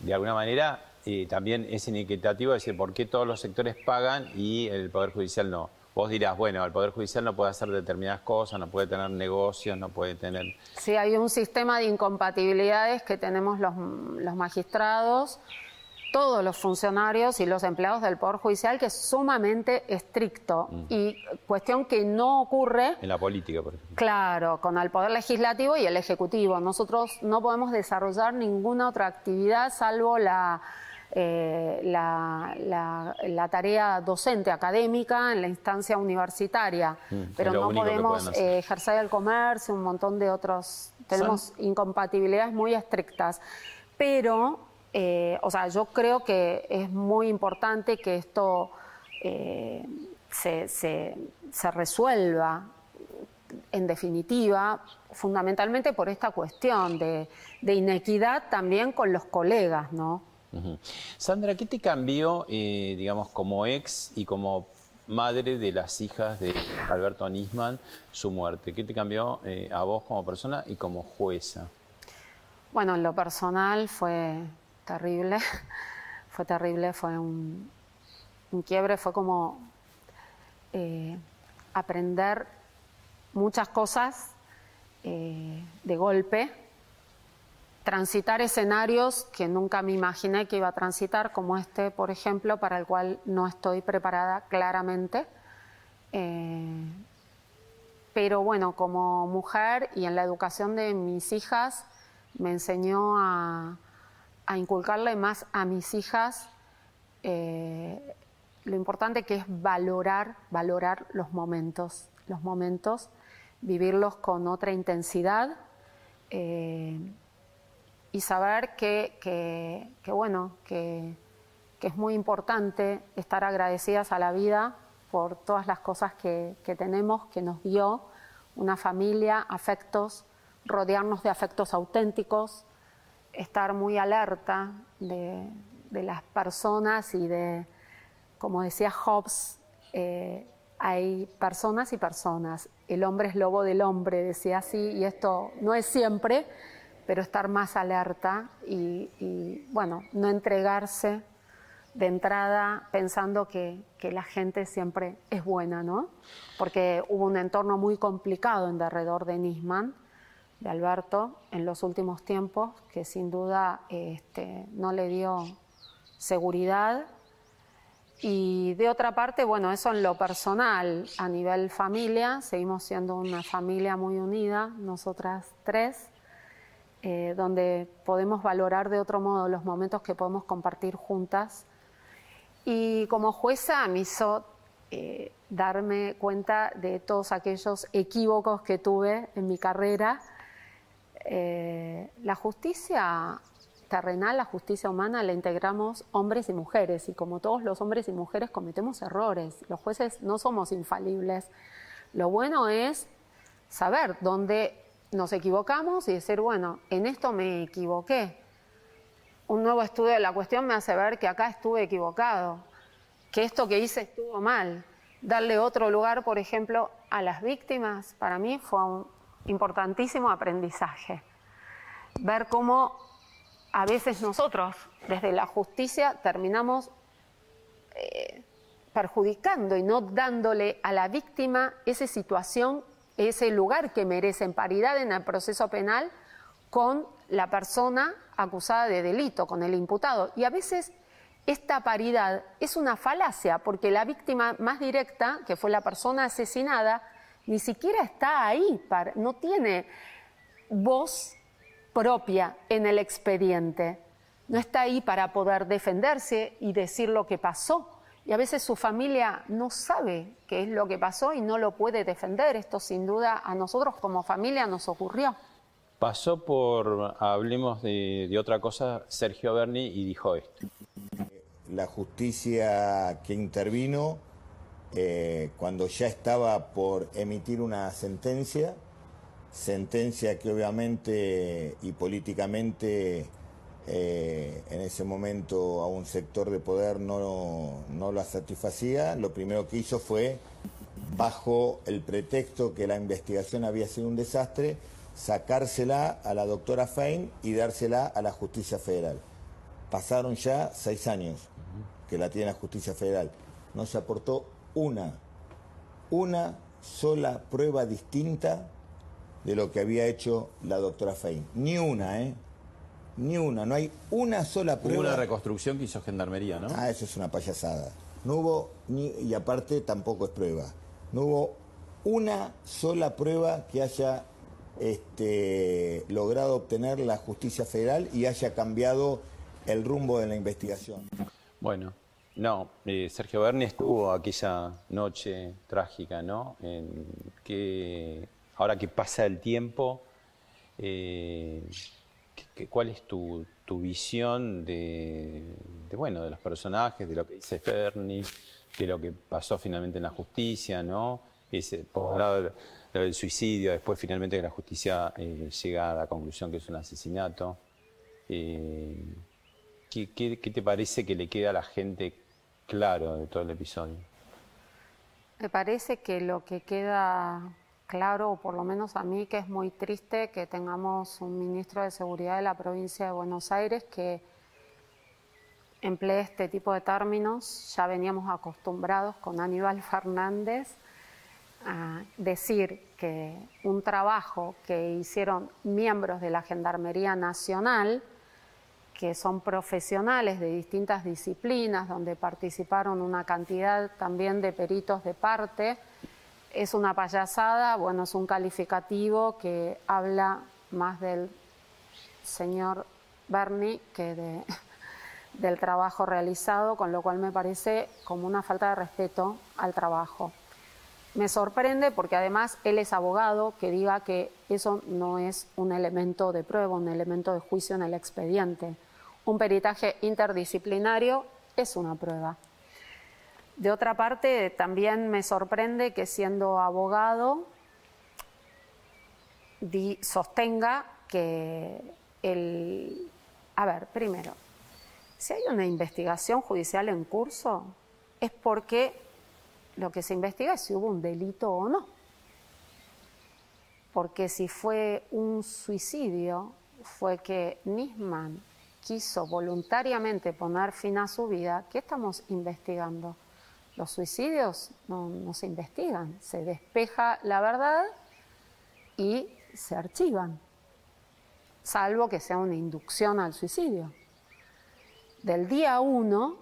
de alguna manera, eh, también es inequitativo decir por qué todos los sectores pagan y el Poder Judicial no vos dirás, bueno, el Poder Judicial no puede hacer determinadas cosas, no puede tener negocios, no puede tener... Sí, hay un sistema de incompatibilidades que tenemos los, los magistrados, todos los funcionarios y los empleados del Poder Judicial que es sumamente estricto Mm. y cuestión que no ocurre En la política, por ejemplo. Claro, con el Poder Legislativo y el Ejecutivo. Nosotros no podemos desarrollar ninguna otra actividad salvo la, eh, la, la- la tarea docente académica en la instancia universitaria. Mm, Pero no podemos eh, ejercer el comercio, un montón de otros. Tenemos incompatibilidades muy estrictas. Pero, eh, o sea, yo creo que es muy importante que esto eh, se, se- se resuelva en definitiva, fundamentalmente por esta cuestión de, de inequidad también con los colegas, ¿no? Sandra, ¿qué te cambió, eh, digamos, como ex y como madre de las hijas de Alberto Nisman, su muerte? ¿Qué te cambió eh, a vos como persona y como jueza? Bueno, en lo personal fue terrible, fue terrible, fue un, un quiebre, fue como eh, aprender muchas cosas eh, de golpe, transitar escenarios que nunca me imaginé que iba a transitar, como este, por ejemplo, para el cual no estoy preparada claramente. Eh, pero bueno, como mujer y en la educación de mis hijas, me enseñó a, a inculcarle más a mis hijas eh, lo importante que es valorar, valorar los momentos, los momentos, vivirlos con otra intensidad eh, y saber que, que- bueno, que, que es muy importante estar agradecidas a la vida por todas las cosas que tenemos, que nos dio una familia, afectos, rodearnos de afectos auténticos, estar muy alerta de, las personas y de, como decía Hobbes, eh, hay personas y personas. El hombre es lobo del hombre, decía así, y esto no es siempre, pero estar más alerta y, y, bueno, no entregarse de entrada pensando que, que la gente siempre es buena, ¿no? Porque hubo un entorno muy complicado en derredor de Nisman, de Alberto, en los últimos tiempos, que sin duda este, no le dio seguridad. Y de otra parte, bueno, eso en lo personal, a nivel familia, seguimos siendo una familia muy unida, nosotras tres, eh, donde podemos valorar de otro modo los momentos que podemos compartir juntas. Y como jueza me hizo eh, darme cuenta de todos aquellos equívocos que tuve en mi carrera. Eh, la justicia terrenal, la justicia humana, la integramos hombres y mujeres y como todos los hombres y mujeres cometemos errores. Los jueces no somos infalibles. Lo bueno es saber dónde nos equivocamos y decir, bueno, en esto me equivoqué. Un nuevo estudio de la cuestión me hace ver que acá estuve equivocado, que esto que hice estuvo mal. Darle otro lugar, por ejemplo, a las víctimas, para mí fue un importantísimo aprendizaje. Ver cómo a veces nosotros, desde la justicia, terminamos eh, perjudicando y no dándole a la víctima esa situación, ese lugar que merece en paridad en el proceso penal con la persona acusada de delito, con el imputado. Y a veces esta paridad es una falacia, porque la víctima más directa, que fue la persona asesinada, ni siquiera está ahí, para- no tiene voz propia en el expediente. No está ahí para poder defenderse y decir lo que pasó. Y a veces su familia no sabe qué es lo que pasó y no lo puede defender. Esto sin duda a nosotros como familia nos ocurrió. Pasó por, hablemos de, de otra cosa, Sergio Berni y dijo esto. la justicia que intervino eh, cuando ya estaba por emitir una sentencia, sentencia que obviamente y políticamente eh, en ese momento a un sector de poder no, no la satisfacía, lo primero que hizo fue, bajo el pretexto que la investigación había sido un desastre, sacársela a la doctora Fein y dársela a la justicia federal. Pasaron ya seis años que la tiene la justicia federal. No se aportó una una sola prueba distinta de lo que había hecho la doctora Fein. Ni una, ¿eh? Ni una. No hay una sola Hubo prueba. una reconstrucción que hizo Gendarmería, ¿no? Ah, eso es una payasada. No hubo, ni, y aparte tampoco es prueba, no hubo una sola prueba que haya este, logrado obtener la justicia federal y haya cambiado el rumbo de la investigación. Bueno, no, eh, Sergio Berni estuvo aquella noche trágica, ¿no? Ahora que pasa el tiempo, eh, ¿qué- qué- ¿cuál es tu, visión de, bueno, de los personajes, de lo que dice Berni, de lo que pasó finalmente en la justicia, ¿no? Ese, suicidio, después finalmente que la justicia eh, llega a la conclusión que es un asesinato. Eh, ¿Qué, qué, qué te parece que le queda a la gente claro de todo el episodio? Me parece que lo que queda claro, o por lo menos a mí, que es muy triste que tengamos un ministro de Seguridad de la provincia de Buenos Aires que emplee este tipo de términos. Ya veníamos acostumbrados con Aníbal Fernández a decir que un trabajo que hicieron miembros de la Gendarmería Nacional, que son profesionales de distintas disciplinas, donde participaron una cantidad también de peritos de parte, es una payasada, bueno, es un calificativo que habla más del señor Berni que de, del trabajo realizado, con lo cual me parece como una falta de respeto al trabajo. Me sorprende porque además él es abogado que diga que eso no es un elemento de prueba, un elemento de juicio en el expediente. Un peritaje interdisciplinario es una prueba. De otra parte, también me sorprende que siendo abogado sostenga que el... A ver, primero, si hay una investigación judicial en curso, es porque lo que se investiga es si hubo un delito o no. Porque si fue un suicidio, fue que Nisman quiso voluntariamente poner fin a su vida, ¿qué estamos investigando? Los suicidios no, se investigan, se despeja la verdad y se archivan, salvo que sea una inducción al suicidio. Del día uno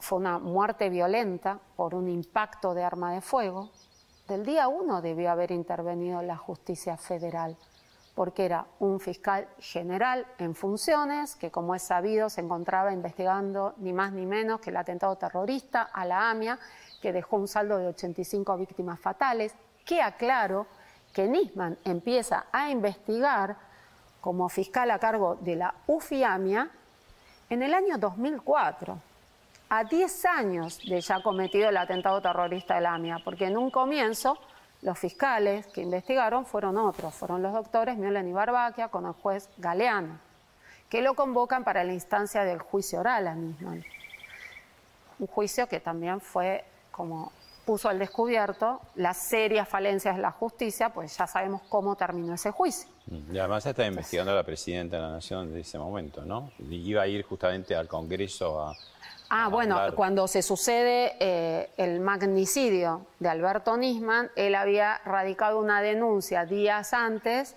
fue una muerte violenta por un impacto de arma de fuego. Del día uno debió haber intervenido la justicia federal, porque era un fiscal general en funciones que, como es sabido, se encontraba investigando ni más ni menos que el atentado terrorista a la AMIA, que dejó un saldo de 85 víctimas fatales, que aclaro que Nisman empieza a investigar como fiscal a cargo de la UFIAMIA en el año 2004 a 10 años de ya cometido el atentado terrorista de la AMIA, porque en un comienzo los fiscales que investigaron fueron otros, fueron los doctores Miolen y Barbaquia con el juez Galeano, que lo convocan para la instancia del juicio oral a Nisman. Un juicio que también fue como puso al descubierto las serias falencias de la justicia, pues ya sabemos cómo terminó ese juicio. Y además está investigando a la presidenta de la Nación de ese momento, ¿no? Iba a ir justamente al Congreso a... Ah, bueno, hablar. cuando se sucede eh, el magnicidio de Alberto Nisman, él había radicado una denuncia días antes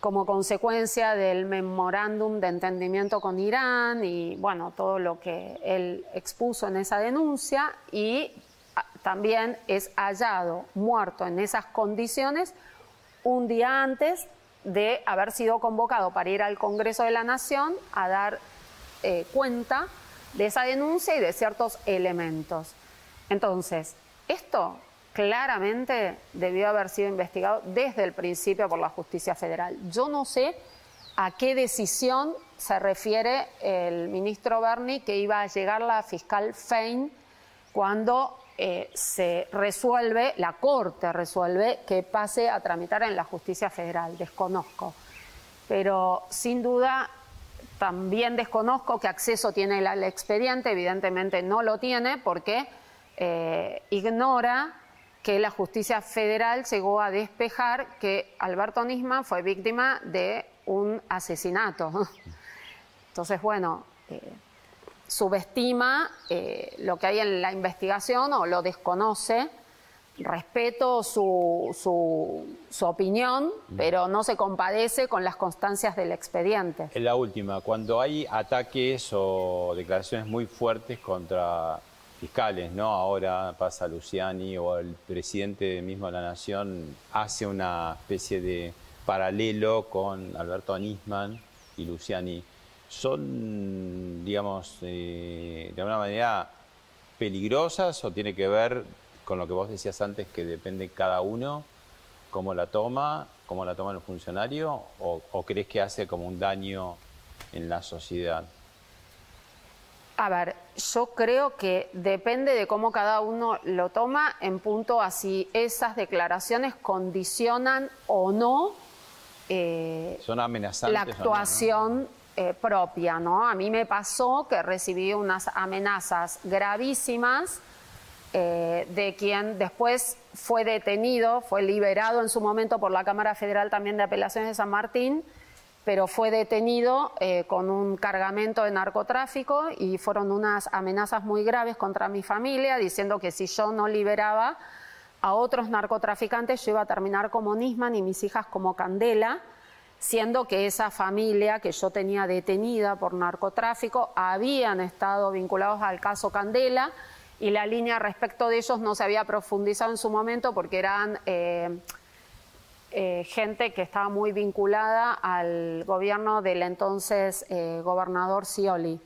como consecuencia del memorándum de entendimiento con Irán y, bueno, todo lo que él expuso en esa denuncia y ah, también es hallado muerto en esas condiciones un día antes de haber sido convocado para ir al Congreso de la Nación a dar eh, cuenta de esa denuncia y de ciertos elementos. Entonces, esto claramente debió haber sido investigado desde el principio por la justicia federal. Yo no sé a qué decisión se refiere el ministro Berni que iba a llegar la fiscal Fein cuando eh, se resuelve, la Corte resuelve que pase a tramitar en la justicia federal. Desconozco. Pero sin duda también desconozco qué acceso tiene al expediente, evidentemente no lo tiene porque eh, ignora que la justicia federal llegó a despejar que Alberto Nisman fue víctima de un asesinato. Entonces, bueno, eh, subestima eh, lo que hay en la investigación o lo desconoce respeto su, su, opinión, pero no se compadece con las constancias del expediente. En la última, cuando hay ataques o declaraciones muy fuertes contra fiscales, ¿no? Ahora pasa Luciani o el presidente mismo de la Nación hace una especie de paralelo con Alberto Nisman y Luciani. ¿Son, digamos, eh, de alguna manera peligrosas o tiene que ver con lo que vos decías antes, que depende cada uno cómo la toma, cómo la toma el funcionario, o, crees que hace como un daño en la sociedad? A ver, yo creo que depende de cómo cada uno lo toma en punto a si esas declaraciones condicionan o no eh, Son la actuación eh, propia, ¿no? A mí me pasó que recibí unas amenazas gravísimas eh, de quien después fue detenido, fue liberado en su momento por la Cámara Federal también de Apelaciones de San Martín, pero fue detenido eh, con un cargamento de narcotráfico y fueron unas amenazas muy graves contra mi familia, diciendo que si yo no liberaba a otros narcotraficantes, yo iba a terminar como Nisman y mis hijas como Candela, siendo que esa familia que yo tenía detenida por narcotráfico habían estado vinculados al caso Candela y la línea respecto de ellos no se había profundizado en su momento porque eran eh, eh, gente que estaba muy vinculada al gobierno del entonces eh, gobernador Scioli.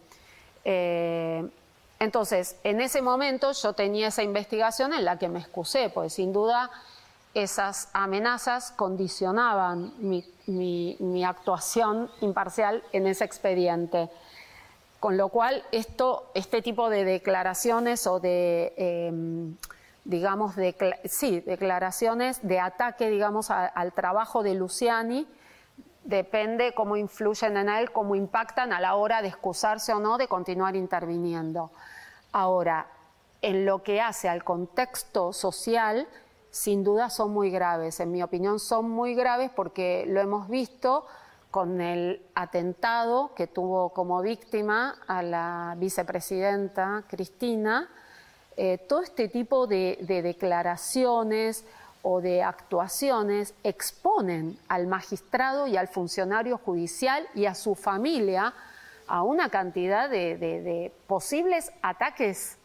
entonces, en ese momento yo tenía esa investigación en la que me excusé, pues sin duda esas amenazas condicionaban mi actuación imparcial en ese expediente. Con lo cual, esto, este tipo de declaraciones o de, em, digamos, sí, declaraciones de ataque, digamos, al trabajo de Luciani, depende cómo influyen en él, cómo impactan a la hora de excusarse o no de continuar interviniendo. Ahora, en lo que hace al contexto social, sin duda son muy graves. En mi opinión, son muy graves porque lo hemos visto con el atentado que tuvo como víctima a la vicepresidenta Cristina, eh, todo este tipo de, declaraciones o de actuaciones exponen al magistrado y al funcionario judicial y a su familia a una cantidad de posibles ataques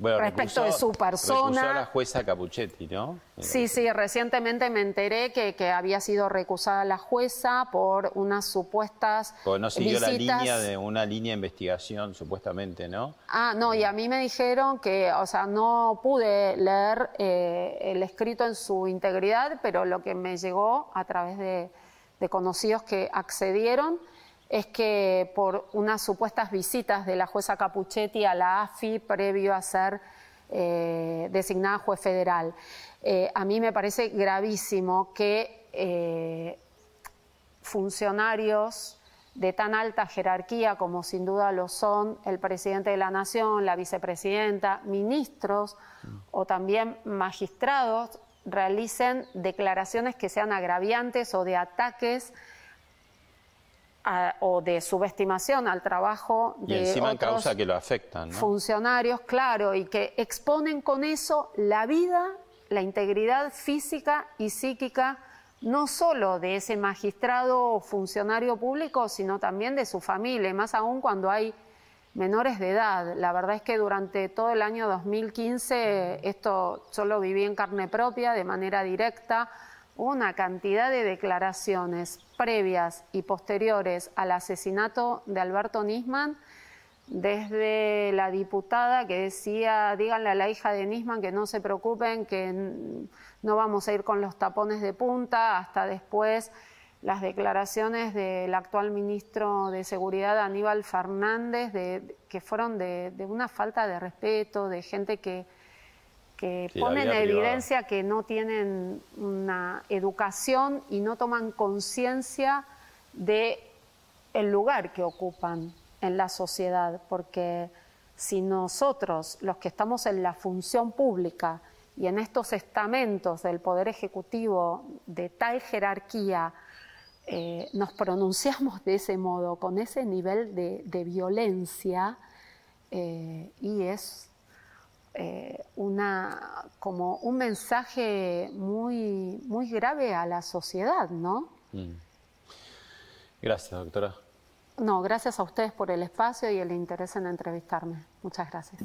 respecto de su persona. a la jueza Capuchetti, ¿no? Sí, sí, recientemente me enteré que, que había sido recusada la jueza por unas supuestas. Porque no siguió la línea de una línea de investigación, supuestamente, ¿no? Ah, no, y a mí me dijeron que, o sea, no pude leer eh, el escrito en su integridad, pero lo que me llegó a través de, de conocidos que accedieron es que por unas supuestas visitas de la jueza Capuchetti a la AFI previo a ser eh, designada juez federal. Eh, a mí me parece gravísimo que eh, funcionarios de tan alta jerarquía como sin duda lo son el presidente de la Nación, la vicepresidenta, ministros o también magistrados realicen declaraciones que sean agraviantes o de ataques o de subestimación al trabajo de y causa que lo afectan, funcionarios, claro, y que exponen con eso la vida, la integridad física y psíquica no solo de ese magistrado o funcionario público, sino también de su familia, y más aún cuando hay menores de edad. La verdad es que durante todo el año 2015 esto yo lo viví en carne propia, de manera directa, una cantidad de declaraciones previas y posteriores al asesinato de Alberto Nisman, desde la diputada que decía, díganle a la hija de Nisman que no se preocupen, que no vamos a ir con los tapones de punta, hasta después las declaraciones del actual ministro de Seguridad, Aníbal Fernández, de, que fueron de una falta de respeto, de gente que que ponen en evidencia que no tienen una educación y no toman conciencia de el lugar que ocupan en la sociedad, porque si nosotros, los que estamos en la función pública y en estos estamentos del Poder Ejecutivo de tal jerarquía, eh, nos pronunciamos de ese modo, con ese nivel de, violencia, eh, y es eh, una como un mensaje muy, muy grave a la sociedad, ¿no? Mm. Gracias, doctora. No, gracias a ustedes por el espacio y el interés en entrevistarme. Muchas gracias.